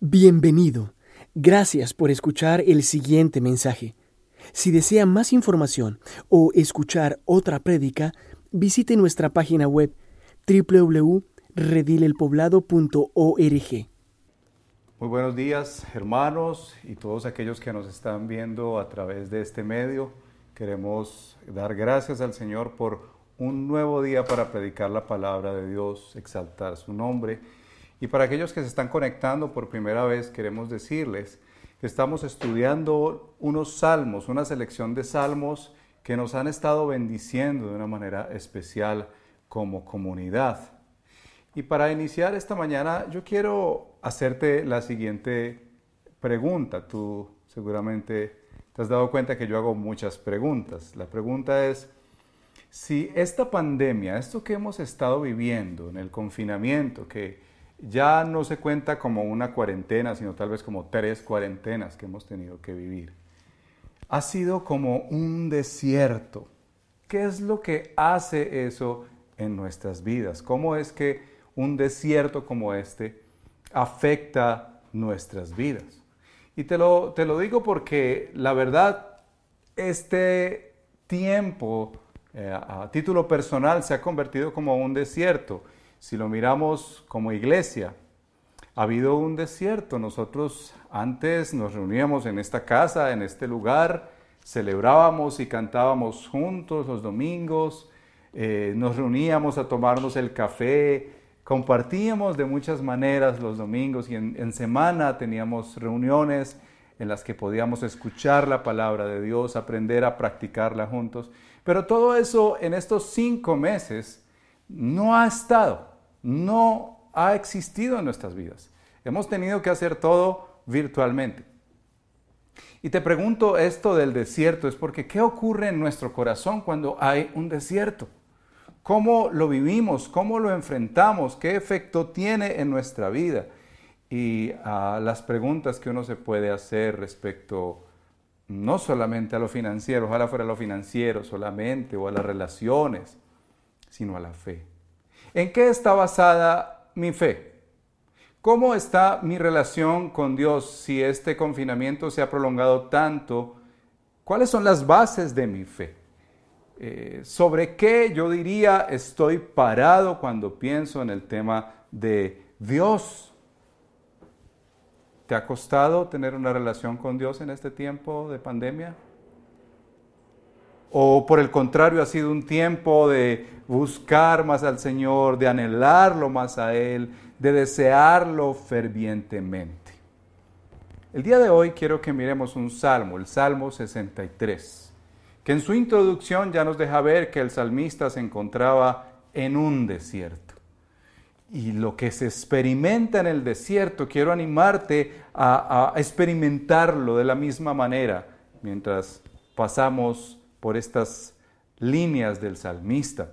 Bienvenido. Gracias por escuchar el siguiente mensaje. Si desea más información o escuchar otra prédica, visite nuestra página web www.redilelpoblado.org. Muy buenos días, hermanos y todos aquellos que nos están viendo a través de este medio. Queremos dar gracias al Señor por un nuevo día para predicar la palabra de Dios, exaltar su nombre y para aquellos que se están conectando por primera vez, queremos decirles que estamos estudiando unos salmos, una selección de salmos que nos han estado bendiciendo de una manera especial como comunidad. Y para iniciar esta mañana, yo quiero hacerte la siguiente pregunta. Tú seguramente te has dado cuenta que yo hago muchas preguntas. La pregunta es, si esta pandemia, esto que hemos estado viviendo en el confinamiento, que ya no se cuenta como una cuarentena, sino tal vez como tres cuarentenas que hemos tenido que vivir. Ha sido como un desierto. ¿Qué es lo que hace eso en nuestras vidas? ¿Cómo es que un desierto como este afecta nuestras vidas? Y te lo, te lo digo porque la verdad, este tiempo eh, a título personal se ha convertido como un desierto si lo miramos como iglesia, ha habido un desierto. Nosotros antes nos reuníamos en esta casa, en este lugar, celebrábamos y cantábamos juntos los domingos, eh, nos reuníamos a tomarnos el café, compartíamos de muchas maneras los domingos y en semana teníamos reuniones en las que podíamos escuchar la palabra de Dios, aprender a practicarla juntos. Pero todo eso en estos cinco meses no ha estado, no ha existido en nuestras vidas. Hemos tenido que hacer todo virtualmente. Y te pregunto esto del desierto, es porque ¿qué ocurre en nuestro corazón cuando hay un desierto? ¿Cómo lo vivimos? ¿Cómo lo enfrentamos? ¿Qué efecto tiene en nuestra vida? Y a las preguntas que uno se puede hacer respecto no solamente a lo financiero, ojalá fuera lo financiero solamente, o a las relaciones, sino a la fe. ¿En qué está basada mi fe? ¿Cómo está mi relación con Dios si este confinamiento se ha prolongado tanto? ¿Cuáles son las bases de mi fe? Eh, ¿Sobre qué yo diría estoy parado cuando pienso en el tema de Dios? ¿Te ha costado tener una relación con Dios en este tiempo de pandemia? ¿O por el contrario ha sido un tiempo de buscar más al Señor, de anhelarlo más a Él, de desearlo fervientemente? El día de hoy quiero que miremos un salmo, el Salmo 63, que en su introducción ya nos deja ver que el salmista se encontraba en un desierto. Y lo que se experimenta en el desierto, quiero animarte a, a experimentarlo de la misma manera mientras pasamos por estas líneas del salmista.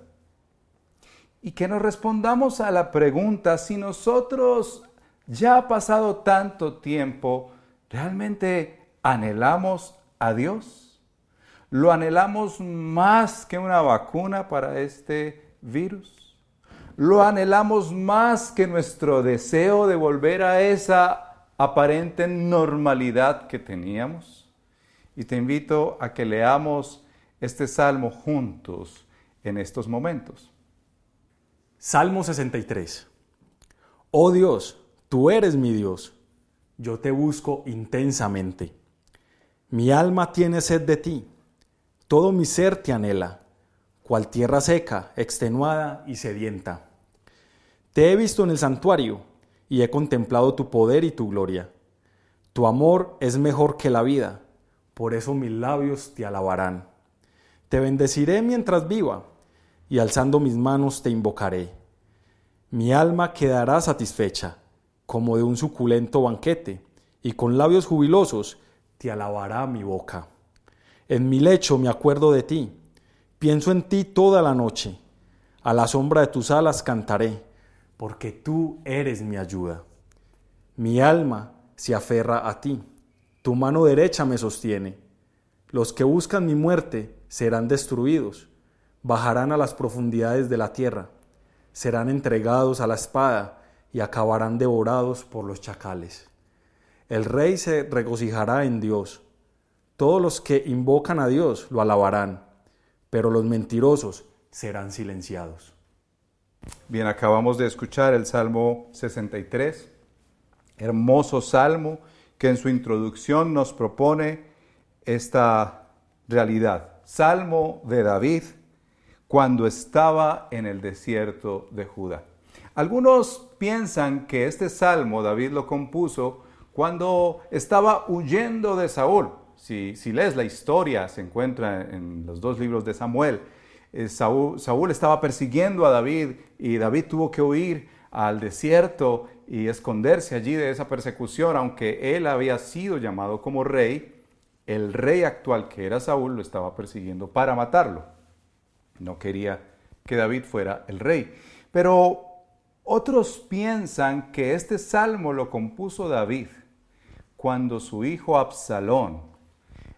Y que nos respondamos a la pregunta si nosotros ya ha pasado tanto tiempo, ¿realmente anhelamos a Dios? ¿Lo anhelamos más que una vacuna para este virus? ¿Lo anhelamos más que nuestro deseo de volver a esa aparente normalidad que teníamos? Y te invito a que leamos este salmo juntos en estos momentos. Salmo 63. Oh Dios, tú eres mi Dios, yo te busco intensamente. Mi alma tiene sed de ti, todo mi ser te anhela, cual tierra seca, extenuada y sedienta. Te he visto en el santuario y he contemplado tu poder y tu gloria. Tu amor es mejor que la vida, por eso mis labios te alabarán. Te bendeciré mientras viva, y alzando mis manos te invocaré. Mi alma quedará satisfecha, como de un suculento banquete, y con labios jubilosos te alabará mi boca. En mi lecho me acuerdo de ti, pienso en ti toda la noche, a la sombra de tus alas cantaré, porque tú eres mi ayuda. Mi alma se aferra a ti, tu mano derecha me sostiene. Los que buscan mi muerte serán destruidos, bajarán a las profundidades de la tierra, serán entregados a la espada y acabarán devorados por los chacales. El rey se regocijará en Dios. Todos los que invocan a Dios lo alabarán, pero los mentirosos serán silenciados. Bien, acabamos de escuchar el Salmo 63, hermoso salmo que en su introducción nos propone esta realidad. Salmo de David cuando estaba en el desierto de Judá. Algunos piensan que este salmo David lo compuso cuando estaba huyendo de Saúl. Si, lees la historia, se encuentra en los dos libros de Samuel. Eh, Saúl, Saúl estaba persiguiendo a David y David tuvo que huir al desierto y esconderse allí de esa persecución, aunque él había sido llamado como rey, el rey actual que era Saúl lo estaba persiguiendo para matarlo. No quería que David fuera el rey. Pero otros piensan que este salmo lo compuso David cuando su hijo Absalón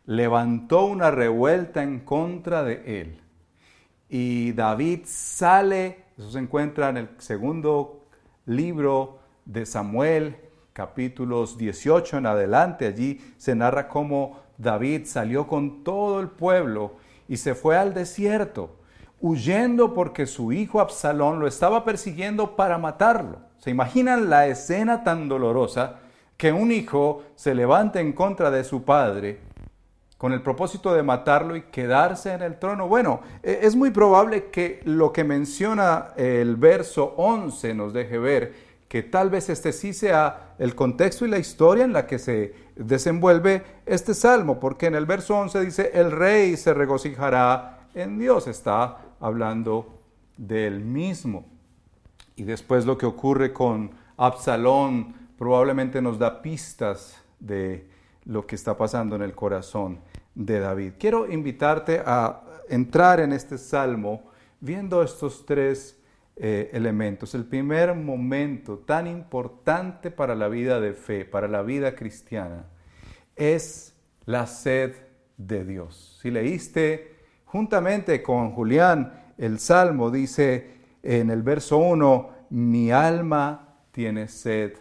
levantó una revuelta en contra de él. Y David sale, eso se encuentra en el segundo libro de Samuel, capítulos 18 en adelante. Allí se narra cómo David salió con todo el pueblo y se fue al desierto huyendo porque su hijo Absalón lo estaba persiguiendo para matarlo. ¿Se imaginan la escena tan dolorosa que un hijo se levante en contra de su padre con el propósito de matarlo y quedarse en el trono? Bueno, e, es muy probable que lo que menciona el verso 11 nos deje ver que tal vez este sí sea el contexto y la historia en la que se desenvuelve este salmo, porque en el verso 11 dice, el rey se regocijará en Dios, está hablando del mismo. Y después lo que ocurre con Absalón probablemente nos da pistas de lo que está pasando en el corazón de David. Quiero invitarte a entrar en este salmo viendo estos tres eh, elementos. El primer momento tan importante para la vida de fe, para la vida cristiana, es la sed de Dios. Si leíste Juntamente con Julián, el Salmo dice en el verso 1, mi alma tiene sed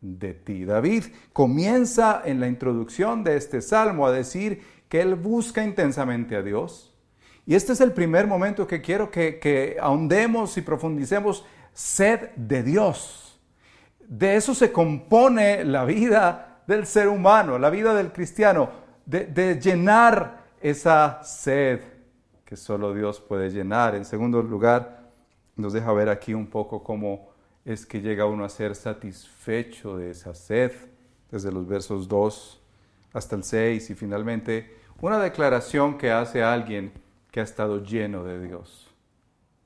de ti. David comienza en la introducción de este Salmo a decir que él busca intensamente a Dios. Y este es el primer momento que quiero que, ahondemos y profundicemos, sed de Dios. De eso se compone la vida del ser humano, la vida del cristiano, de, de llenar esa sed que solo Dios puede llenar. En segundo lugar, nos deja ver aquí un poco cómo es que llega uno a ser satisfecho de esa sed, desde los versos 2 hasta el 6 y finalmente una declaración que hace alguien que ha estado lleno de Dios.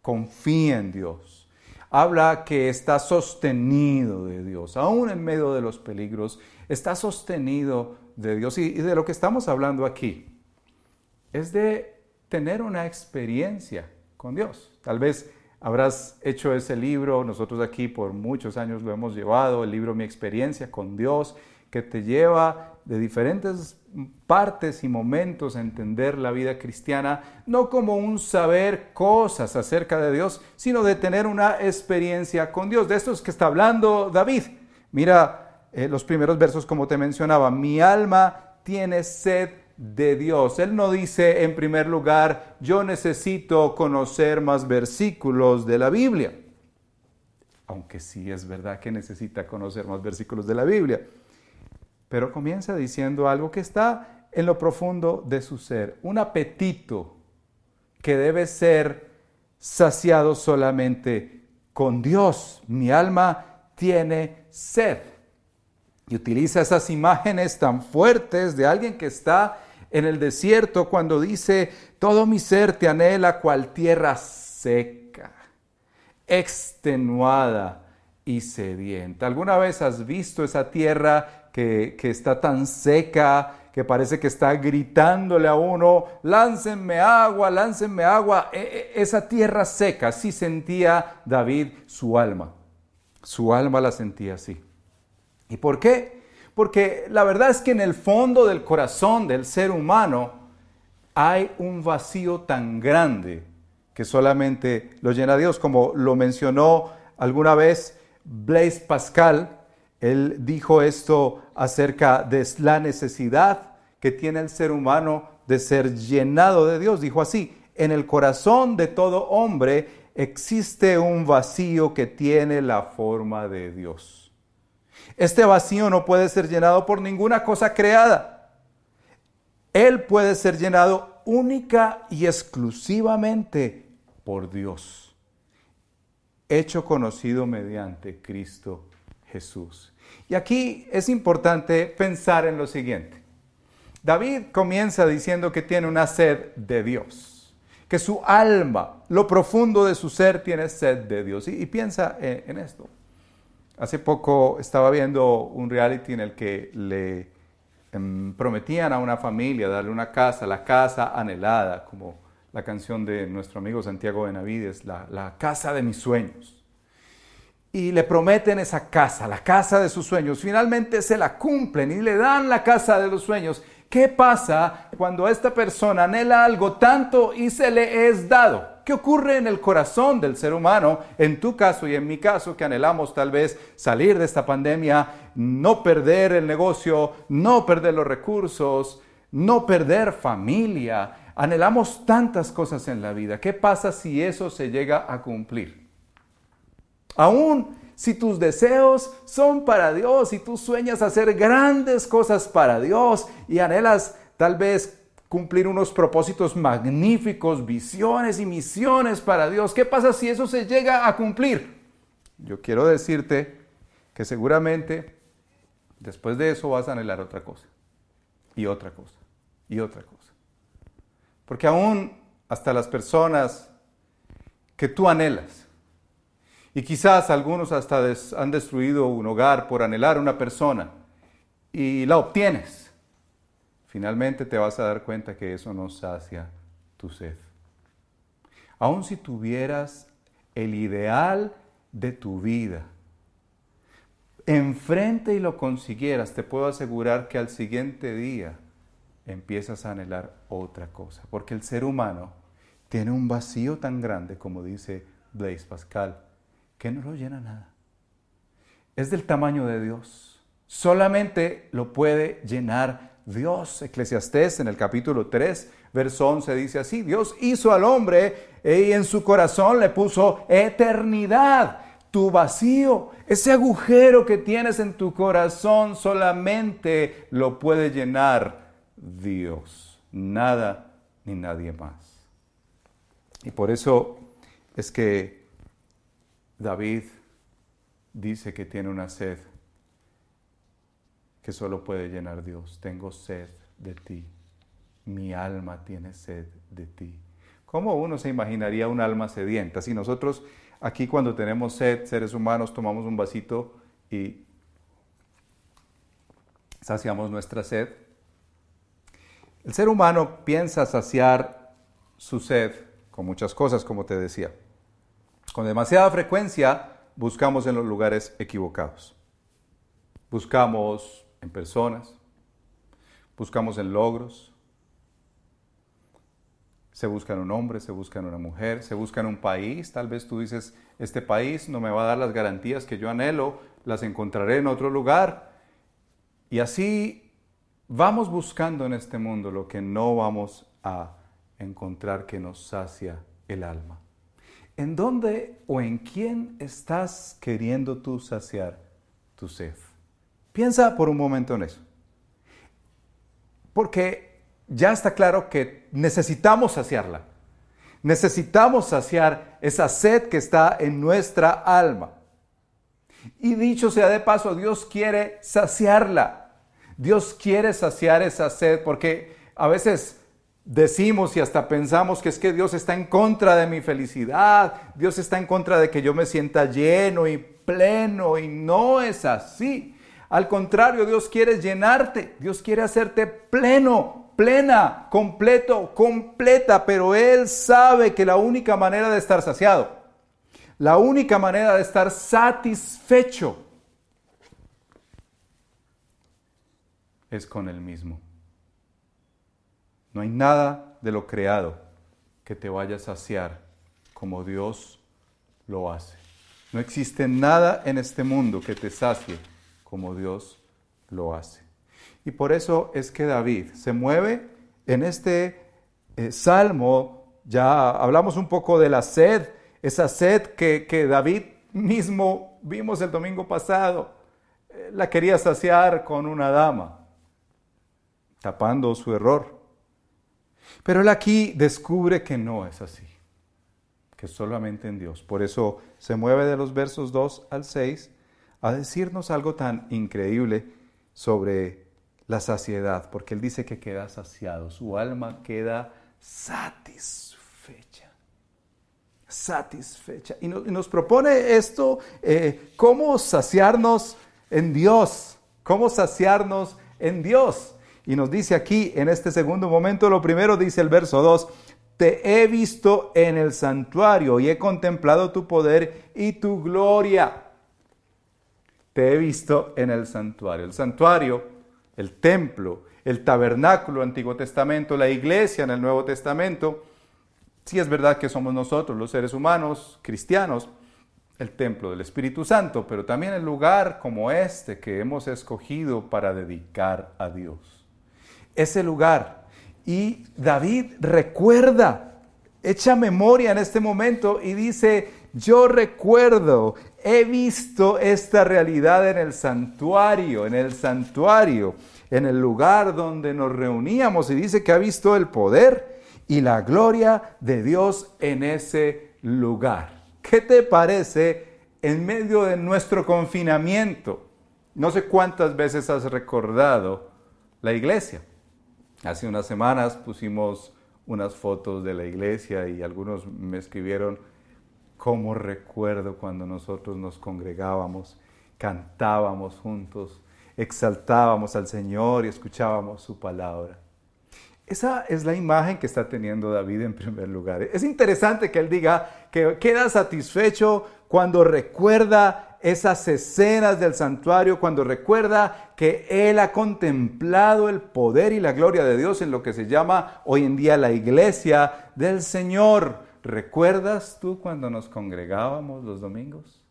Confía en Dios. Habla que está sostenido de Dios, aún en medio de los peligros, está sostenido de Dios. Y, de lo que estamos hablando aquí es de tener una experiencia con Dios. Tal vez habrás hecho ese libro, nosotros aquí por muchos años lo hemos llevado, el libro Mi experiencia con Dios, que te lleva de diferentes partes y momentos entender la vida cristiana, no como un saber cosas acerca de Dios, sino de tener una experiencia con Dios. De esto es que está hablando David. Mira eh, los primeros versos como te mencionaba, mi alma tiene sed de Dios. Él no dice en primer lugar, yo necesito conocer más versículos de la Biblia, aunque sí es verdad que necesita conocer más versículos de la Biblia, pero comienza diciendo algo que está en lo profundo de su ser, un apetito que debe ser saciado solamente con Dios. Mi alma tiene sed. Y utiliza esas imágenes tan fuertes de alguien que está en el desierto cuando dice, todo mi ser te anhela cual tierra seca, extenuada y sedienta. ¿Alguna vez has visto esa tierra que, está tan seca, que parece que está gritándole a uno, láncenme agua, láncenme agua? E, e, esa tierra seca, así sentía David su alma. Su alma la sentía así. ¿Y por qué? Porque la verdad es que en el fondo del corazón del ser humano hay un vacío tan grande que solamente lo llena Dios, como lo mencionó alguna vez Blaise Pascal Él dijo esto acerca de la necesidad que tiene el ser humano de ser llenado de Dios. Dijo así, en el corazón de todo hombre existe un vacío que tiene la forma de Dios. Este vacío no puede ser llenado por ninguna cosa creada. Él puede ser llenado única y exclusivamente por Dios, hecho conocido mediante Cristo Jesús. Y aquí es importante pensar en lo siguiente. David comienza diciendo que tiene una sed de Dios, que su alma, lo profundo de su ser, tiene sed de Dios. Y, piensa en, esto. Hace poco estaba viendo un reality en el que le em, prometían a una familia darle una casa, la casa anhelada, como la canción de nuestro amigo Santiago Benavides, la, la casa de mis sueños y le prometen esa casa, la casa de sus sueños. Finalmente se la cumplen y le dan la casa de los sueños. ¿Qué pasa cuando esta persona anhela algo tanto y se le es dado? ¿Qué ocurre en el corazón del ser humano, en tu caso y en mi caso, que anhelamos tal vez salir de esta pandemia, no perder el negocio, no perder los recursos, no perder familia? Anhelamos tantas cosas en la vida. ¿Qué pasa si eso se llega a cumplir? Aún si tus deseos son para Dios y tú sueñas hacer grandes cosas para Dios y anhelas tal vez cumplir unos propósitos magníficos, visiones y misiones para Dios, ¿qué pasa si eso se llega a cumplir? Yo quiero decirte que seguramente después de eso vas a anhelar otra cosa y otra cosa y otra cosa. Porque aún hasta las personas que tú anhelas, y quizás algunos hasta han destruido un hogar por anhelar una persona y la obtienes. Finalmente te vas a dar cuenta que eso no sacia tu sed. Aun si tuvieras el ideal de tu vida, enfrente y lo consiguieras, te puedo asegurar que al siguiente día empiezas a anhelar otra cosa, porque el ser humano tiene un vacío tan grande como dice Blaise Pascal que no lo llena nada. Es del tamaño de Dios. Solamente lo puede llenar Dios. Eclesiastés en el capítulo 3, verso 11 dice así, Dios hizo al hombre y en su corazón le puso eternidad. Tu vacío, ese agujero que tienes en tu corazón, solamente lo puede llenar Dios. Nada ni nadie más. Y por eso es que David dice que tiene una sed que solo puede llenar Dios. Tengo sed de ti. Mi alma tiene sed de ti. ¿Cómo uno se imaginaría un alma sedienta? Si nosotros aquí cuando tenemos sed, seres humanos, tomamos un vasito y saciamos nuestra sed. El ser humano piensa saciar su sed con muchas cosas, como te decía. Con demasiada frecuencia buscamos en los lugares equivocados. Buscamos en personas, buscamos en logros, se busca en un hombre, se busca en una mujer, se busca en un país. Tal vez tú dices, este país no me va a dar las garantías que yo anhelo, las encontraré en otro lugar. Y así vamos buscando en este mundo lo que no vamos a encontrar que nos sacia el alma. ¿En dónde o en quién estás queriendo tú saciar tu sed? Piensa por un momento en eso. Porque ya está claro que necesitamos saciarla. Necesitamos saciar esa sed que está en nuestra alma. Y dicho sea de paso, Dios quiere saciarla. Dios quiere saciar esa sed porque a veces decimos y hasta pensamos que es que Dios está en contra de mi felicidad, Dios está en contra de que yo me sienta lleno y pleno y no es así. Al contrario, Dios quiere llenarte, Dios quiere hacerte pleno, plena, completo, completa, pero Él sabe que la única manera de estar saciado, la única manera de estar satisfecho es con Él mismo. No hay nada de lo creado que te vaya a saciar como Dios lo hace. No existe nada en este mundo que te sacie como Dios lo hace. Y por eso es que David se mueve en este eh, salmo, ya hablamos un poco de la sed, esa sed que, que David mismo vimos el domingo pasado, eh, la quería saciar con una dama, tapando su error. Pero él aquí descubre que no es así, que solamente en Dios. Por eso se mueve de los versos 2 al 6 a decirnos algo tan increíble sobre la saciedad, porque él dice que queda saciado, su alma queda satisfecha. Satisfecha. Y nos, propone esto, eh, cómo saciarnos en Dios, cómo saciarnos en Dios. Y nos dice aquí, en este segundo momento, lo primero dice el verso 2, te he visto en el santuario y he contemplado tu poder y tu gloria. Te he visto en el santuario. El santuario, el templo, el tabernáculo, Antiguo Testamento, la iglesia en el Nuevo Testamento. Sí es verdad que somos nosotros, los seres humanos, cristianos, el templo del Espíritu Santo, pero también el lugar como este que hemos escogido para dedicar a Dios. Ese lugar. Y David recuerda, echa memoria en este momento y dice, yo recuerdo, he visto esta realidad en el santuario, en el santuario, en el lugar donde nos reuníamos y dice que ha visto el poder y la gloria de Dios en ese lugar. ¿Qué te parece en medio de nuestro confinamiento? No sé cuántas veces has recordado la iglesia. Hace unas semanas pusimos unas fotos de la iglesia y algunos me escribieron cómo recuerdo cuando nosotros nos congregábamos, cantábamos juntos, exaltábamos al Señor y escuchábamos su palabra. Esa es la imagen que está teniendo David en primer lugar. Es interesante que él diga que queda satisfecho cuando recuerda esas escenas del santuario, cuando recuerda que él ha contemplado el poder y la gloria de Dios en lo que se llama hoy en día la iglesia del Señor. ¿Recuerdas tú cuando nos congregábamos los domingos?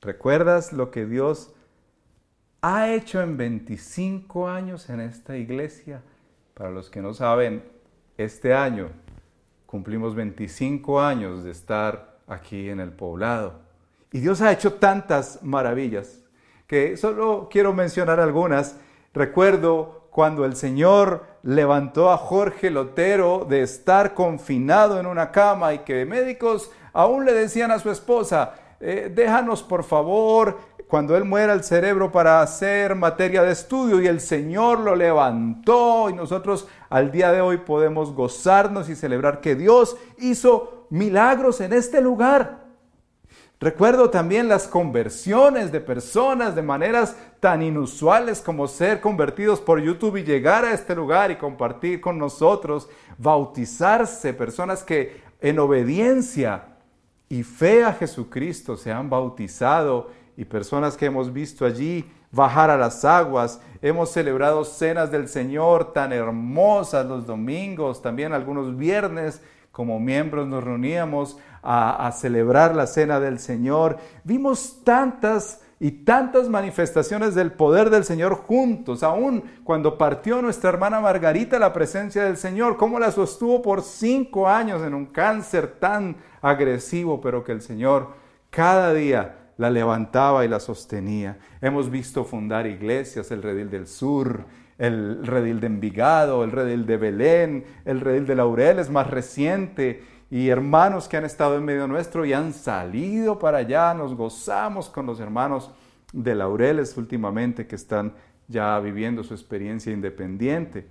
¿Recuerdas lo que Dios ha hecho en 25 años en esta iglesia? Para los que no saben, este año cumplimos 25 años de estar aquí en el poblado. Y Dios ha hecho tantas maravillas que solo quiero mencionar algunas. Recuerdo cuando el Señor levantó a Jorge Lotero de estar confinado en una cama y que médicos aún le decían a su esposa, eh, déjanos por favor cuando él muera el cerebro para hacer materia de estudio y el Señor lo levantó y nosotros al día de hoy podemos gozarnos y celebrar que Dios hizo milagros en este lugar. Recuerdo también las conversiones de personas de maneras tan inusuales como ser convertidos por YouTube y llegar a este lugar y compartir con nosotros, bautizarse, personas que en obediencia y fe a Jesucristo se han bautizado y personas que hemos visto allí bajar a las aguas. Hemos celebrado cenas del Señor tan hermosas los domingos, también algunos viernes como miembros nos reuníamos a, a, celebrar la cena del Señor. Vimos tantas y tantas manifestaciones del poder del Señor juntos, aún cuando partió nuestra hermana Margarita la presencia del Señor, cómo la sostuvo por cinco años en un cáncer tan agresivo, pero que el Señor cada día la levantaba y la sostenía. Hemos visto fundar iglesias, el Redil del Sur, el Redil de Envigado, el Redil de Belén, el Redil de Laureles más reciente, y hermanos que han estado en medio nuestro y han salido para allá. Nos gozamos con los hermanos de Laureles últimamente que están ya viviendo su experiencia independiente.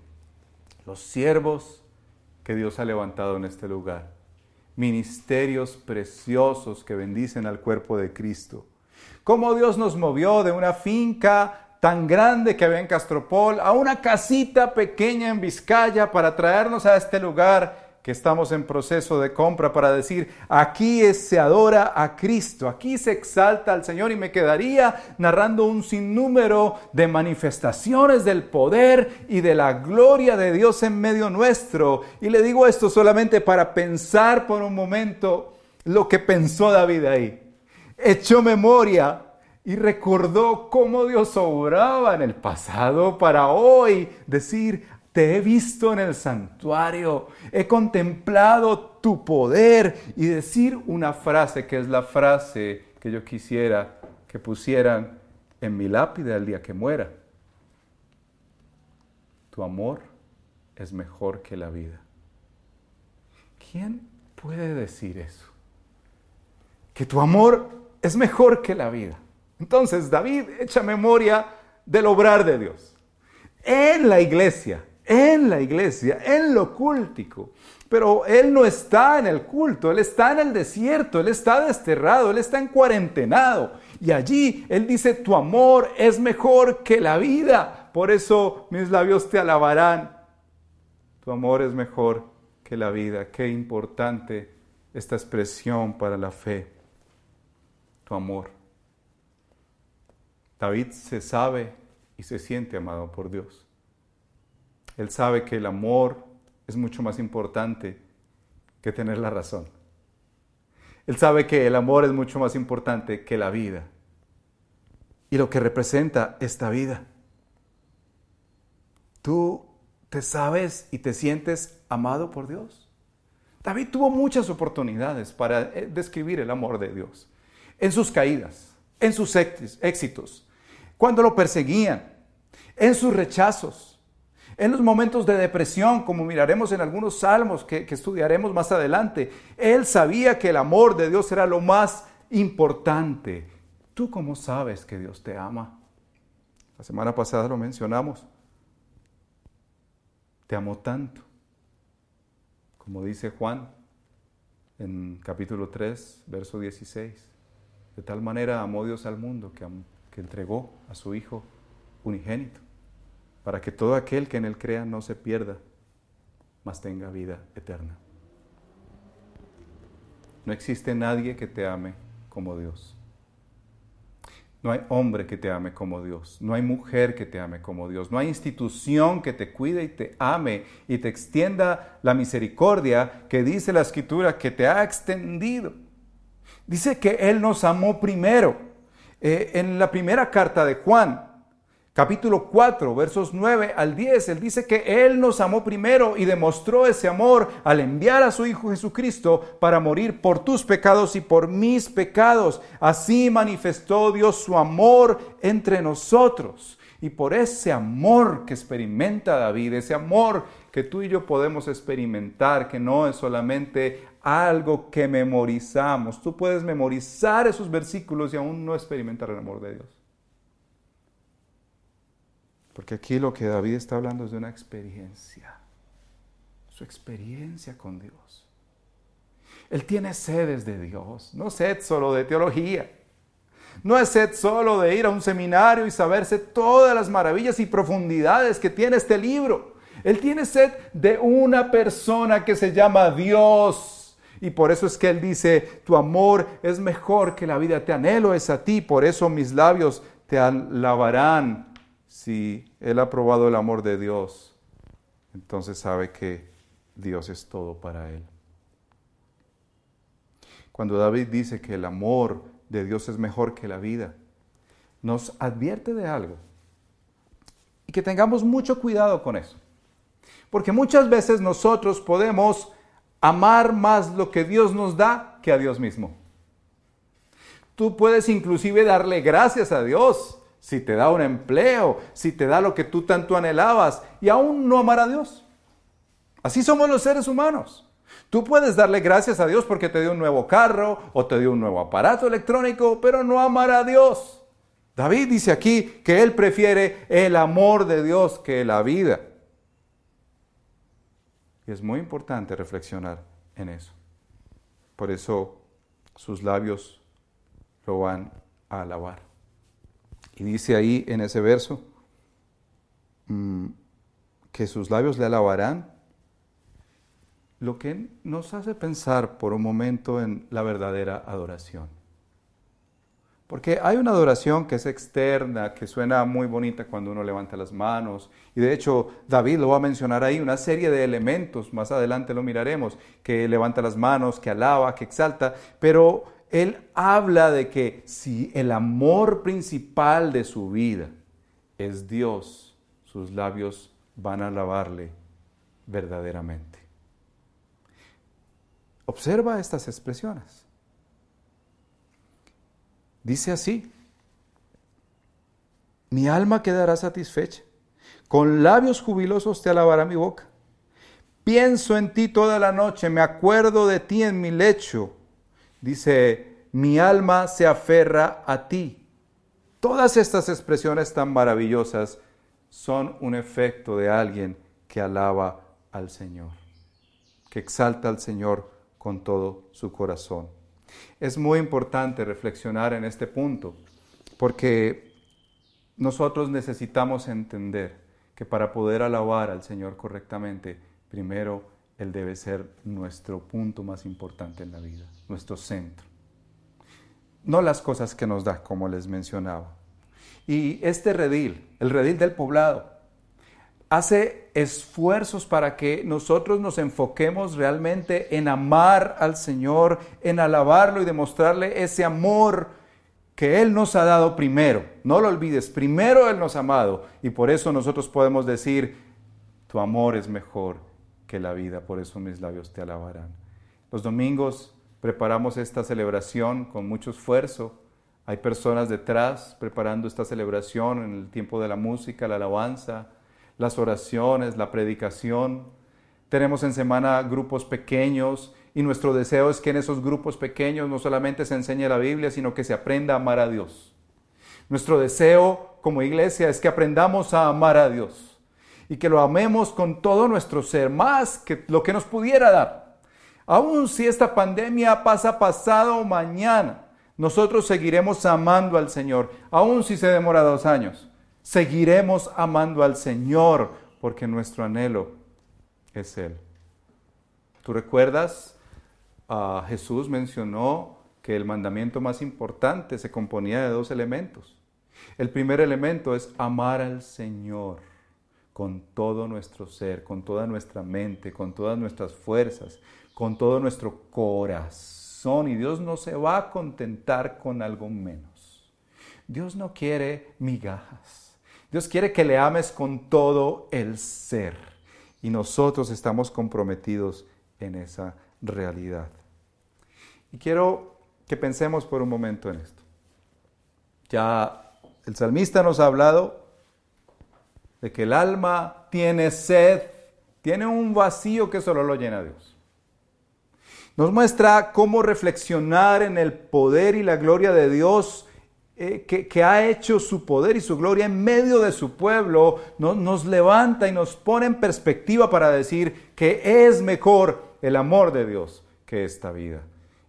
Los siervos que Dios ha levantado en este lugar ministerios preciosos que bendicen al cuerpo de Cristo. Cómo Dios nos movió de una finca tan grande que había en Castropol a una casita pequeña en Vizcaya para traernos a este lugar que estamos en proceso de compra para decir, aquí se adora a Cristo, aquí se exalta al Señor y me quedaría narrando un sinnúmero de manifestaciones del poder y de la gloria de Dios en medio nuestro. Y le digo esto solamente para pensar por un momento lo que pensó David ahí. Echó memoria y recordó cómo Dios obraba en el pasado para hoy decir, te he visto en el santuario, he contemplado tu poder y decir una frase que es la frase que yo quisiera que pusieran en mi lápida el día que muera. Tu amor es mejor que la vida. ¿Quién puede decir eso? Que tu amor es mejor que la vida. Entonces David echa memoria del obrar de Dios. En la iglesia, en la iglesia, en lo cultico. Pero él no está en el culto, él está en el desierto, él está desterrado, él está en cuarentenado. Y allí él dice, tu amor es mejor que la vida. Por eso mis labios te alabarán. Tu amor es mejor que la vida. Qué importante esta expresión para la fe. Tu amor. David se sabe y se siente amado por Dios. Él sabe que el amor es mucho más importante que tener la razón. Él sabe que el amor es mucho más importante que la vida y lo que representa esta vida. Tú te sabes y te sientes amado por Dios. David tuvo muchas oportunidades para eh, describir el amor de Dios. En sus caídas, en sus éxitos, cuando lo perseguían, en sus rechazos, en los momentos de depresión, como miraremos en algunos salmos que, estudiaremos más adelante, él sabía que el amor de Dios era lo más importante. ¿Tú cómo sabes que Dios te ama? La semana pasada lo mencionamos. Te amo tanto, como dice Juan en capítulo 3, verso 16. De tal manera amó Dios al mundo que, entregó a su Hijo unigénito para que todo aquel que en Él crea no se pierda, mas tenga vida eterna. No existe nadie que te ame como Dios. No hay hombre que te ame como Dios. No hay mujer que te ame como Dios. No hay institución que te cuide y te ame y te extienda la misericordia que dice la escritura que te ha extendido. Dice que Él nos amó primero. Eh, en la primera carta de Juan, capítulo 4, versos 9 al 10, Él dice que Él nos amó primero y demostró ese amor al enviar a su Hijo Jesucristo para morir por tus pecados y por mis pecados. Así manifestó Dios su amor entre nosotros. Y por ese amor que experimenta David, ese amor que tú y yo podemos experimentar, que no es solamente algo que memorizamos. Tú puedes memorizar esos versículos y aún no experimentar el amor de Dios. Porque aquí lo que David está hablando es de una experiencia, su experiencia con Dios. Él tiene sedes de Dios, no sed solo de teología. No es sed solo de ir a un seminario y saberse todas las maravillas y profundidades que tiene este libro. Él tiene sed de una persona que se llama Dios. Y por eso es que Él dice, tu amor es mejor que la vida, te anhelo es a ti, por eso mis labios te alabarán si él ha probado el amor de Dios, entonces sabe que Dios es todo para él. Cuando David dice que el amor de Dios es mejor que la vida, nos advierte de algo. Y que tengamos mucho cuidado con eso. Porque muchas veces nosotros podemos amar más lo que Dios nos da que a Dios mismo. Tú puedes inclusive darle gracias a Dios si te da un empleo, si te da lo que tú tanto anhelabas y aún no amar a Dios. Así somos los seres humanos. Tú puedes darle gracias a Dios porque te dio un nuevo carro o te dio un nuevo aparato electrónico, pero no amar a Dios. David dice aquí que él prefiere el amor de Dios que la vida. Y es muy importante reflexionar en eso. Por eso sus labios lo van a alabar. Y dice ahí en ese verso mm, que sus labios le alabarán, lo que nos hace pensar por un momento en la verdadera adoración. Porque hay una adoración que es externa, que suena muy bonita cuando uno levanta las manos. Y de hecho, David lo va a mencionar ahí, una serie de elementos, más adelante lo miraremos, que levanta las manos, que alaba, que exalta. Pero él habla de que si el amor principal de su vida es Dios, sus labios van a alabarle verdaderamente. Observa estas expresiones. Dice así, mi alma quedará satisfecha, con labios jubilosos te alabará mi boca. Pienso en ti toda la noche, me acuerdo de ti en mi lecho. Dice, mi alma se aferra a ti. Todas estas expresiones tan maravillosas son un efecto de alguien que alaba al Señor, que exalta al Señor con todo su corazón. Es muy importante reflexionar en este punto, porque nosotros necesitamos entender que para poder alabar al Señor correctamente, primero Él debe ser nuestro punto más importante en la vida, nuestro centro. No las cosas que nos da, como les mencionaba. Y este redil, el redil del poblado, hace esfuerzos para que nosotros nos enfoquemos realmente en amar al Señor, en alabarlo y demostrarle ese amor que Él nos ha dado primero. No lo olvides, primero Él nos ha amado y por eso nosotros podemos decir, tu amor es mejor que la vida, por eso mis labios te alabarán. Los domingos preparamos esta celebración con mucho esfuerzo. Hay personas detrás preparando esta celebración en el tiempo de la música, la alabanza, las oraciones, la predicación. Tenemos en semana grupos pequeños y nuestro deseo es que en esos grupos pequeños no solamente se enseñe la Biblia, sino que se aprenda a amar a Dios. Nuestro deseo como iglesia es que aprendamos a amar a Dios y que lo amemos con todo nuestro ser, más que lo que nos pudiera dar. Aun si esta pandemia pasa pasado mañana, nosotros seguiremos amando al Señor, aun si se demora dos años seguiremos amando al Señor porque nuestro anhelo es Él. ¿Tú recuerdas? a Jesús mencionó que el mandamiento más importante se componía de dos elementos. El primer elemento es amar al Señor con todo nuestro ser, con toda nuestra mente, con todas nuestras fuerzas, con todo nuestro corazón. Y Dios no se va a contentar con algo menos. Dios no quiere migajas. Dios quiere que le ames con todo el ser y nosotros estamos comprometidos en esa realidad. Y quiero que pensemos por un momento en esto. Ya el salmista nos ha hablado de que el alma tiene sed, tiene un vacío que solo lo llena Dios. Nos muestra cómo reflexionar en el poder y la gloria de Dios eh, que, ha hecho su poder y su gloria en medio de su pueblo, nos levanta y nos pone en perspectiva para decir que es mejor el amor de Dios que esta vida.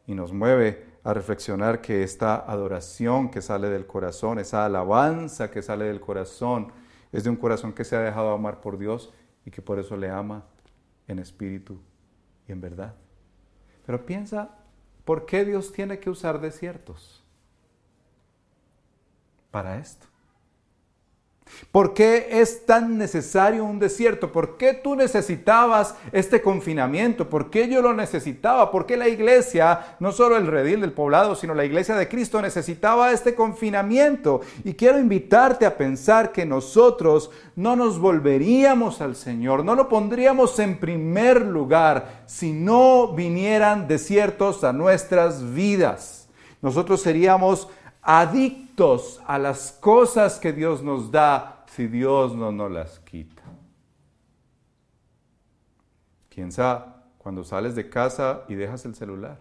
Y nos mueve a reflexionar que esta adoración que sale del corazón, esa alabanza que sale del corazón, es de un corazón que se ha dejado amar por Dios y que por eso le ama en espíritu y en verdad. Pero piensa, ¿por qué Dios tiene que usar desiertos? Para esto? ¿Por qué es tan necesario un desierto? ¿Por qué tú necesitabas este confinamiento? ¿Por qué yo lo necesitaba? ¿Por qué la iglesia, no solo el redil del poblado, sino la iglesia de Cristo necesitaba este confinamiento? Y quiero invitarte a pensar que nosotros no nos volveríamos al Señor, no lo pondríamos en primer lugar si no vinieran desiertos a nuestras vidas. Nosotros seríamos adictos a las cosas que Dios nos da si Dios no nos las quita. Piensa cuando sales de casa y dejas el celular.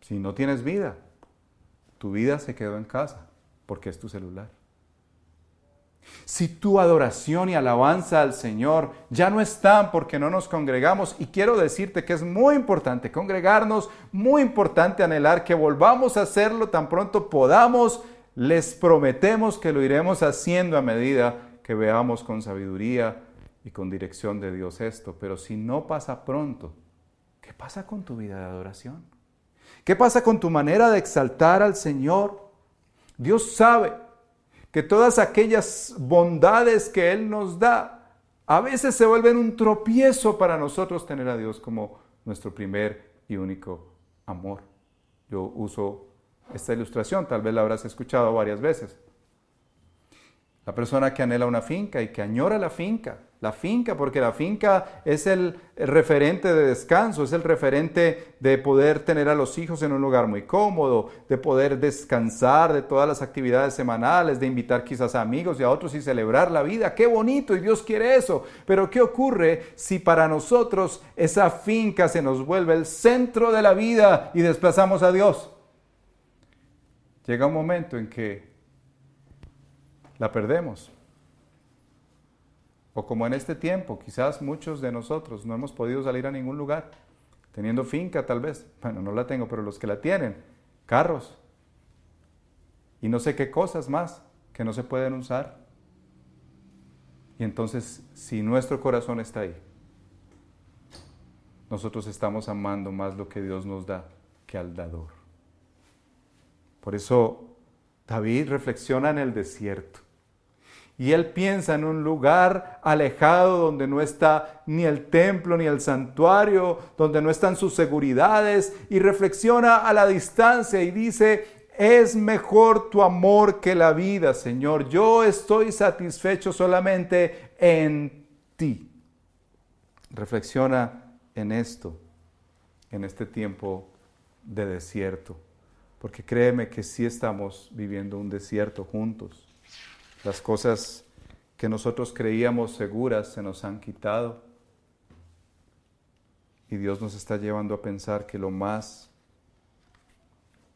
Si no tienes vida, tu vida se quedó en casa porque es tu celular. Si tu adoración y alabanza al Señor ya no están porque no nos congregamos, y quiero decirte que es muy importante congregarnos, muy importante anhelar que volvamos a hacerlo tan pronto podamos, les prometemos que lo iremos haciendo a medida que veamos con sabiduría y con dirección de Dios esto. Pero si no pasa pronto, ¿qué pasa con tu vida de adoración? ¿Qué pasa con tu manera de exaltar al Señor? Dios sabe que todas aquellas bondades que Él nos da a veces se vuelven un tropiezo para nosotros tener a Dios como nuestro primer y único amor. Yo uso esta ilustración, tal vez la habrás escuchado varias veces. La persona que anhela una finca y que añora la finca, la finca, porque la finca es el, referente de descanso, es el referente de poder tener a los hijos en un lugar muy cómodo, de poder descansar de todas las actividades semanales, de invitar quizás a amigos y a otros y celebrar la vida. Qué bonito y Dios quiere eso. Pero ¿qué ocurre si para nosotros esa finca se nos vuelve el centro de la vida y desplazamos a Dios? Llega un momento en que la perdemos o como en este tiempo, quizás muchos de nosotros no hemos podido salir a ningún lugar, teniendo finca tal vez, bueno, no la tengo, pero los que la tienen, carros y no sé qué cosas más que no se pueden usar. Y entonces, si nuestro corazón está ahí, nosotros estamos amando más lo que Dios nos da que al dador. Por eso David reflexiona en el desierto y él piensa en un lugar alejado donde no está ni el templo ni el santuario, donde no están sus seguridades y reflexiona a la distancia y dice, es mejor tu amor que la vida, Señor. Yo estoy satisfecho solamente en ti. Reflexiona en esto, en este tiempo de desierto, porque créeme que sí estamos viviendo un desierto juntos. Las cosas que nosotros creíamos seguras se nos han quitado. Y Dios nos está llevando a pensar que lo más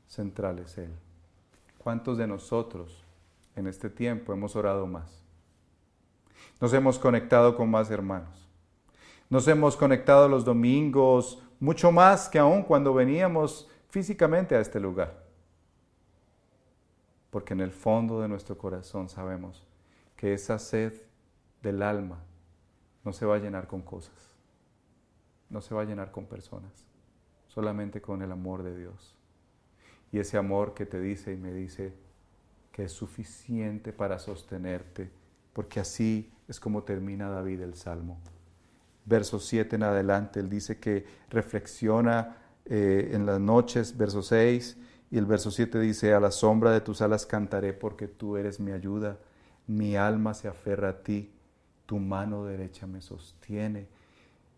central es Él. ¿Cuántos de nosotros en este tiempo hemos orado más? Nos hemos conectado con más hermanos. Nos hemos conectado los domingos mucho más que aún cuando veníamos físicamente a este lugar porque en el fondo de nuestro corazón sabemos que esa sed del alma no se va a llenar con cosas, no se va a llenar con personas, solamente con el amor de Dios. Y ese amor que te dice y me dice que es suficiente para sostenerte, porque así es como termina David el Salmo. Verso 7 en adelante, él dice que reflexiona eh, en las noches, verso 6, y el verso 7 dice, a la sombra de tus alas cantaré porque tú eres mi ayuda, mi alma se aferra a ti, tu mano derecha me sostiene.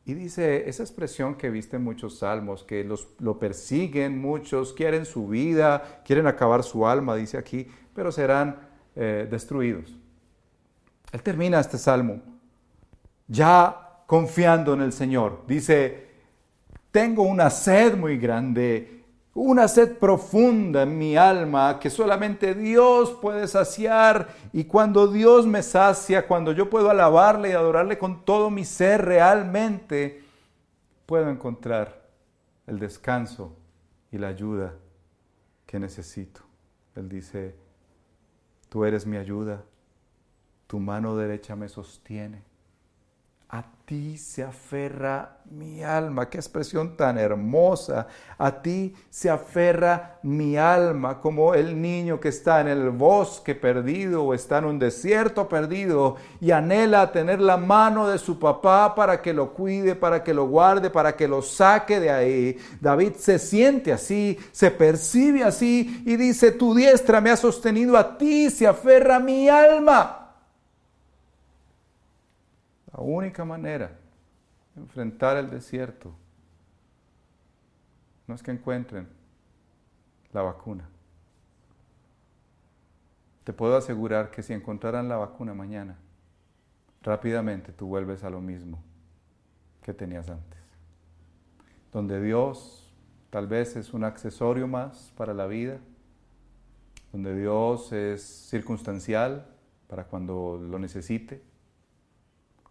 Y dice esa expresión que viste en muchos salmos, que los, lo persiguen muchos, quieren su vida, quieren acabar su alma, dice aquí, pero serán eh, destruidos. Él termina este salmo ya confiando en el Señor. Dice, tengo una sed muy grande una sed profunda en mi alma que solamente Dios puede saciar y cuando Dios me sacia, cuando yo puedo alabarle y adorarle con todo mi ser realmente, puedo encontrar el descanso y la ayuda que necesito. Él dice, tú eres mi ayuda, tu mano derecha me sostiene. A ti se aferra mi alma. Qué expresión tan hermosa. A ti se aferra mi alma como el niño que está en el bosque perdido o está en un desierto perdido y anhela tener la mano de su papá para que lo cuide, para que lo guarde, para que lo saque de ahí. David se siente así, se percibe así y dice, tu diestra me ha sostenido, a ti se aferra mi alma. La única manera de enfrentar el desierto no es que encuentren la vacuna. Te puedo asegurar que si encontraran la vacuna mañana, rápidamente tú vuelves a lo mismo que tenías antes. Donde Dios tal vez es un accesorio más para la vida, donde Dios es circunstancial para cuando lo necesite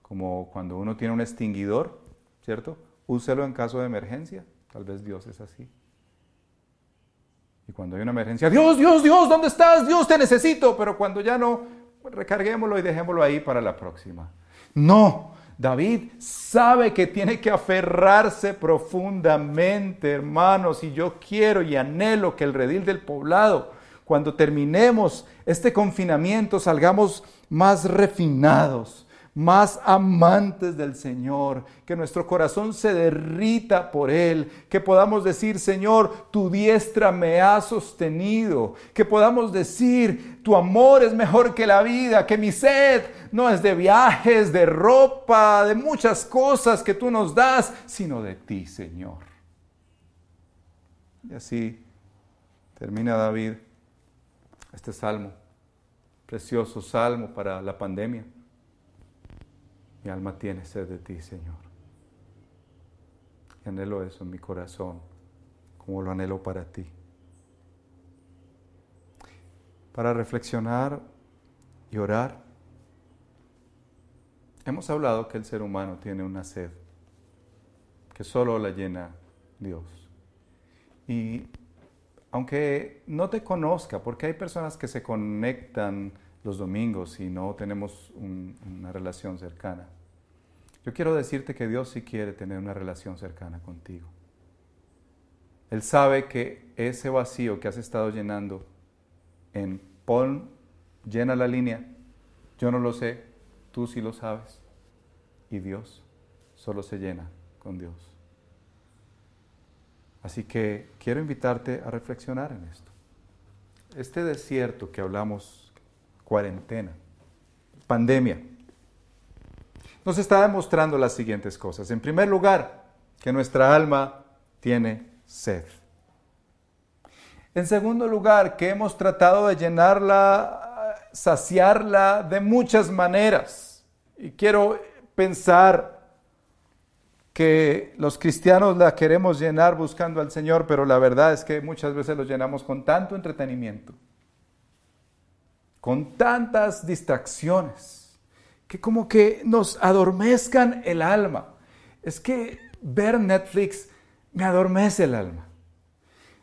como cuando uno tiene un extinguidor, ¿cierto? Úselo en caso de emergencia. Tal vez Dios es así. Y cuando hay una emergencia, Dios, Dios, Dios, ¿dónde estás? Dios, te necesito. Pero cuando ya no, recarguémoslo y dejémoslo ahí para la próxima. No, David sabe que tiene que aferrarse profundamente, hermanos, y yo quiero y anhelo que el redil del poblado, cuando terminemos este confinamiento, salgamos más refinados, más amantes del Señor, que nuestro corazón se derrita por Él, que podamos decir, Señor, tu diestra me ha sostenido, que podamos decir, tu amor es mejor que la vida, que mi sed no es de viajes, de ropa, de muchas cosas que tú nos das, sino de ti, Señor. Y así termina David este salmo, precioso salmo para la pandemia. Mi alma tiene sed de ti, Señor. Y anhelo eso en mi corazón, como lo anhelo para ti. Para reflexionar y orar, hemos hablado que el ser humano tiene una sed que solo la llena Dios. Y aunque no te conozca, porque hay personas que se conectan los domingos y no tenemos una relación cercana. Yo quiero decirte que Dios sí quiere tener una relación cercana contigo. Él sabe que ese vacío que has estado llenando en pon, llena la línea, yo no lo sé, tú sí lo sabes. Y Dios solo se llena con Dios. Así que quiero invitarte a reflexionar en esto. Este desierto que hablamos, cuarentena, pandemia, nos está demostrando las siguientes cosas. En primer lugar, que nuestra alma tiene sed. En segundo lugar, que hemos tratado de llenarla, saciarla de muchas maneras. Y quiero pensar que los cristianos la queremos llenar buscando al Señor, pero la verdad es que muchas veces lo llenamos con tanto entretenimiento, con tantas distracciones, que como que nos adormezcan el alma. Es que ver Netflix me adormece el alma.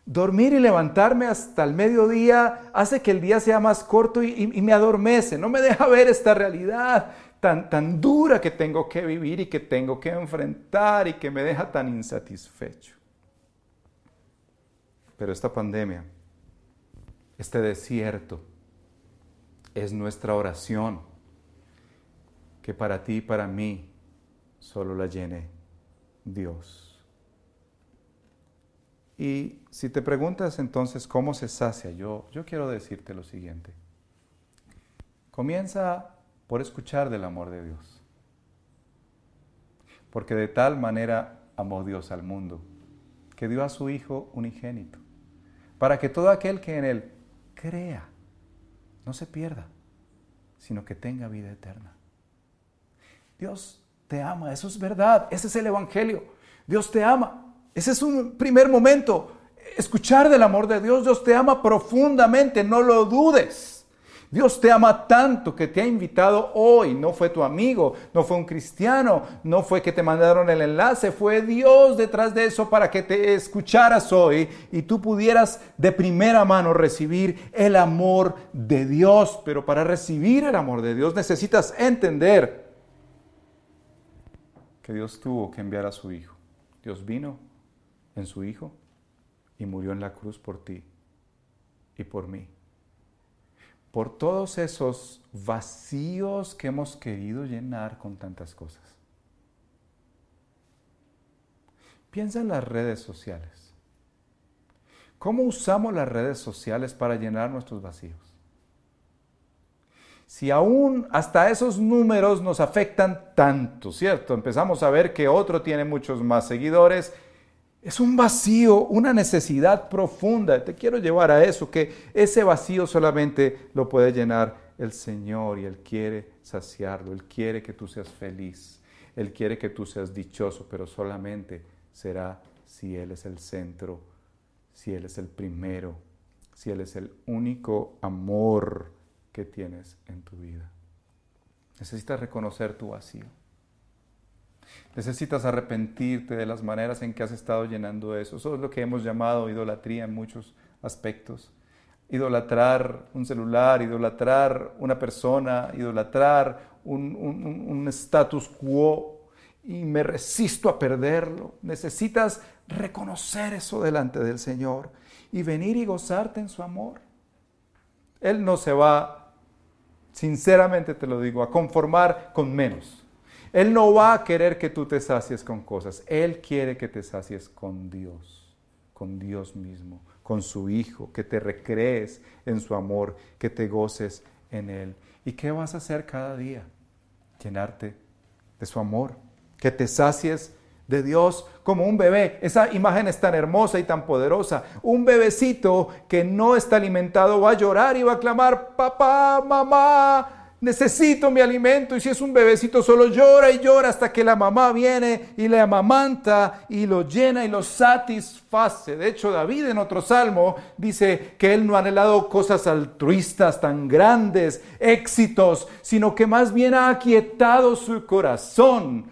Dormir y levantarme hasta el mediodía hace que el día sea más corto y, y, me adormece, no me deja ver esta realidad tan, dura que tengo que vivir y que tengo que enfrentar y que me deja tan insatisfecho. Pero esta pandemia, este desierto, es nuestra oración, que para ti y para mí solo la llene Dios. Y si te preguntas entonces cómo se sacia, yo, yo quiero decirte lo siguiente. Comienza por escuchar del amor de Dios. Porque de tal manera amó Dios al mundo, que dio a su Hijo unigénito, para que todo aquel que en Él crea no se pierda, sino que tenga vida eterna. Dios te ama, eso es verdad, ese es el Evangelio. Dios te ama, ese es un primer momento. Escuchar del amor de Dios, Dios te ama profundamente, no lo dudes. Dios te ama tanto que te ha invitado hoy. No fue tu amigo, no fue un cristiano, no fue que te mandaron el enlace, fue Dios detrás de eso para que te escucharas hoy y tú pudieras de primera mano recibir el amor de Dios. Pero para recibir el amor de Dios necesitas entender que Dios tuvo que enviar a su Hijo. Dios vino en su Hijo y murió en la cruz por ti y por mí por todos esos vacíos que hemos querido llenar con tantas cosas. Piensa en las redes sociales. ¿Cómo usamos las redes sociales para llenar nuestros vacíos? Si aún hasta esos números nos afectan tanto, ¿cierto? Empezamos a ver que otro tiene muchos más seguidores es un vacío, una necesidad profunda. Te quiero llevar a eso, que ese vacío solamente lo puede llenar el Señor y Él quiere saciarlo. Él quiere que tú seas feliz. Él quiere que tú seas dichoso, pero solamente será si Él es el centro, si Él es el primero, si Él es el único amor que tienes en tu vida. Necesitas reconocer tu vacío. Necesitas arrepentirte de las maneras en que has estado llenando eso. Eso es lo que hemos llamado idolatría en muchos aspectos. Idolatrar un celular, idolatrar una persona, idolatrar un, status quo y me resisto a perderlo. Necesitas reconocer eso delante del Señor y venir y gozarte en su amor. Él no se va sinceramente te lo digo, a conformar con menos. Él no va a querer que tú te sacies con cosas, Él quiere que te sacies con Dios, con Dios mismo, con su Hijo, que te recrees en su amor, que te goces en Él. ¿Y qué vas a hacer cada día? Llenarte de su amor, que te sacies de Dios como un bebé. Esa imagen es tan hermosa y tan poderosa. Un bebecito que no está alimentado va a llorar y va a clamar, papá, mamá, necesito mi alimento. Y si es un bebecito, solo llora y llora hasta que la mamá viene y le amamanta y lo llena y lo satisface. De hecho, David en otro salmo dice que él no ha anhelado cosas altruistas tan grandes, éxitos, sino que más bien ha aquietado su corazón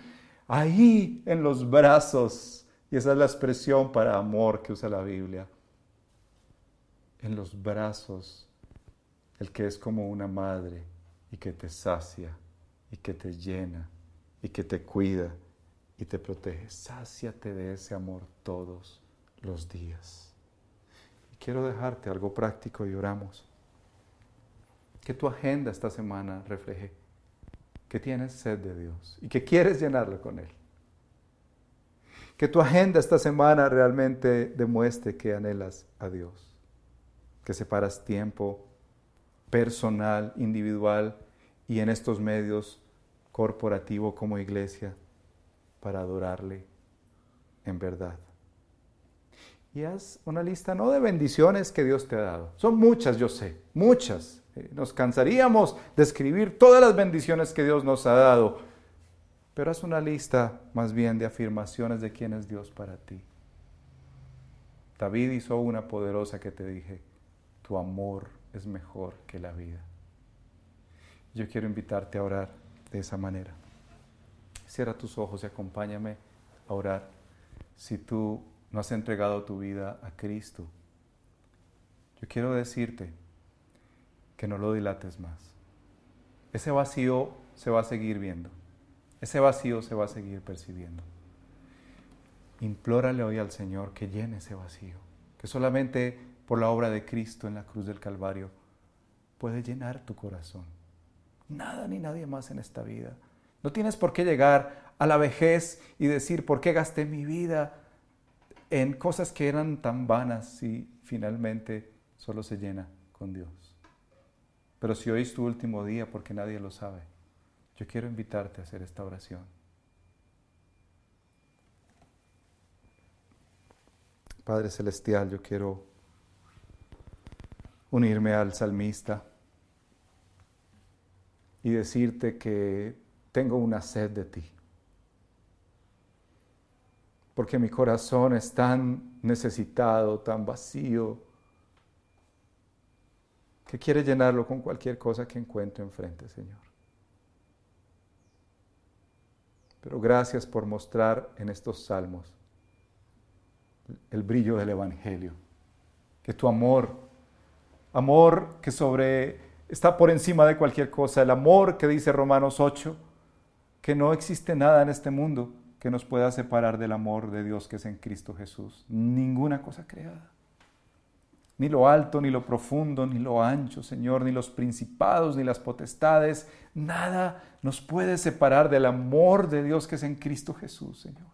ahí en los brazos. Y esa es la expresión para amor que usa la Biblia. En los brazos, el que es como una madre y que te sacia y que te llena y que te cuida y te protege. Sáciate de ese amor todos los días. Y quiero dejarte algo práctico y oramos. Que tu agenda esta semana refleje que tienes sed de Dios y que quieres llenarlo con Él. Que tu agenda esta semana realmente demuestre que anhelas a Dios. Que separas tiempo personal, individual y en estos medios corporativo como iglesia para adorarle en verdad. Y haz una lista no de bendiciones que Dios te ha dado. Son muchas, yo sé, muchas. Eh, nos cansaríamos de escribir todas las bendiciones que Dios nos ha dado. Pero haz una lista más bien de afirmaciones de quién es Dios para ti. David hizo una poderosa que te dije, tu amor es mejor que la vida. Yo quiero invitarte a orar de esa manera. Cierra tus ojos y acompáñame a orar. Si tú no has entregado tu vida a Cristo, yo quiero decirte que no lo dilates más. Ese vacío se va a seguir viendo. Ese vacío se va a seguir percibiendo. Implórale hoy al Señor que llene ese vacío, que solamente por la obra de Cristo en la cruz del Calvario puede llenar tu corazón. Nada ni nadie más en esta vida. No tienes por qué llegar a la vejez y decir, ¿por qué gasté mi vida en cosas que eran tan vanas si finalmente solo se llena con Dios? Pero si hoy es tu último día, porque nadie lo sabe, yo quiero invitarte a hacer esta oración. Padre Celestial, yo quiero unirme al salmista y decirte que tengo una sed de ti. Porque mi corazón es tan necesitado, tan vacío, que quiere llenarlo con cualquier cosa que encuentre enfrente, Señor. Pero gracias por mostrar en estos salmos el brillo del Evangelio. Que tu amor, amor que sobre está por encima de cualquier cosa, el amor que dice Romanos 8, que no existe nada en este mundo que nos pueda separar del amor de Dios que es en Cristo Jesús. Ninguna cosa creada. Ni lo alto, ni lo profundo, ni lo ancho, Señor, ni los principados, ni las potestades, nada nos puede separar del amor de Dios que es en Cristo Jesús, Señor.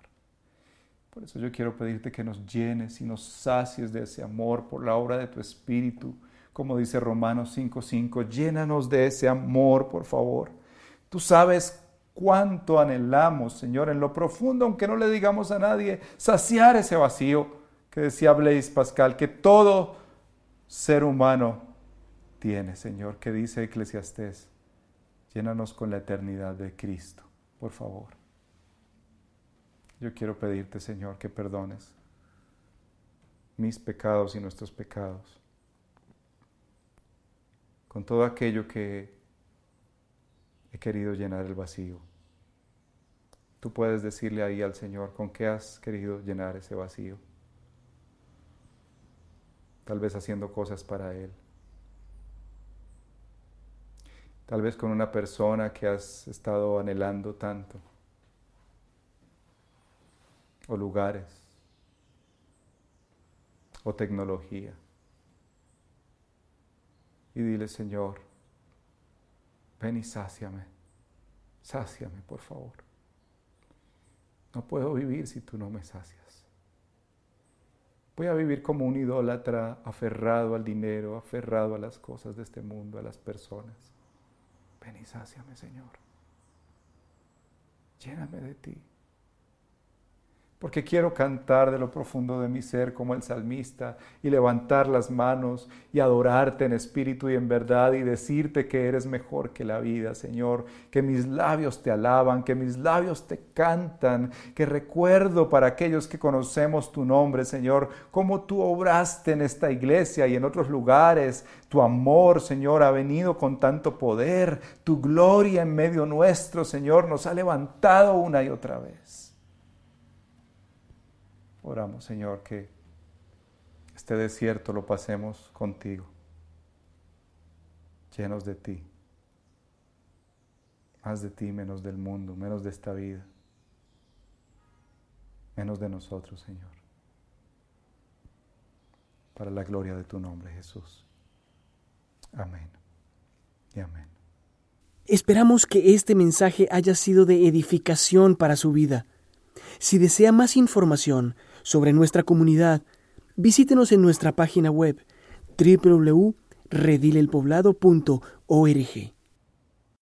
Por eso yo quiero pedirte que nos llenes y nos sacies de ese amor por la obra de tu Espíritu, como dice Romanos 5:5, llénanos de ese amor, por favor. Tú sabes cuánto anhelamos, Señor, en lo profundo, aunque no le digamos a nadie, saciar ese vacío que decía Blaise Pascal, que todo ser humano tiene, Señor, que dice Eclesiastés. Llénanos con la eternidad de Cristo, por favor. Yo quiero pedirte, Señor, que perdones mis pecados y nuestros pecados. Con todo aquello que he querido llenar el vacío. Tú puedes decirle ahí al Señor con qué has querido llenar ese vacío tal vez haciendo cosas para Él. Tal vez con una persona que has estado anhelando tanto. O lugares. O tecnología. Y dile, Señor, ven y sáciame, sáciame por favor. No puedo vivir si tú no me sacias. Voy a vivir como un idólatra aferrado al dinero, aferrado a las cosas de este mundo, a las personas. Ven y sáciame, Señor. Lléname de ti porque quiero cantar de lo profundo de mi ser como el salmista y levantar las manos y adorarte en espíritu y en verdad y decirte que eres mejor que la vida, Señor, que mis labios te alaban, que mis labios te cantan, que recuerdo para aquellos que conocemos tu nombre, Señor, cómo tú obraste en esta iglesia y en otros lugares, tu amor, Señor, ha venido con tanto poder, tu gloria en medio nuestro, Señor, nos ha levantado una y otra vez. Oramos, Señor, que este desierto lo pasemos contigo, llenos de ti, más de ti, menos del mundo, menos de esta vida, menos de nosotros, Señor, para la gloria de tu nombre, Jesús. Amén y amén. Esperamos que este mensaje haya sido de edificación para su vida. Si desea más información, sobre nuestra comunidad, visítenos en nuestra página web www.redilelpoblado.org.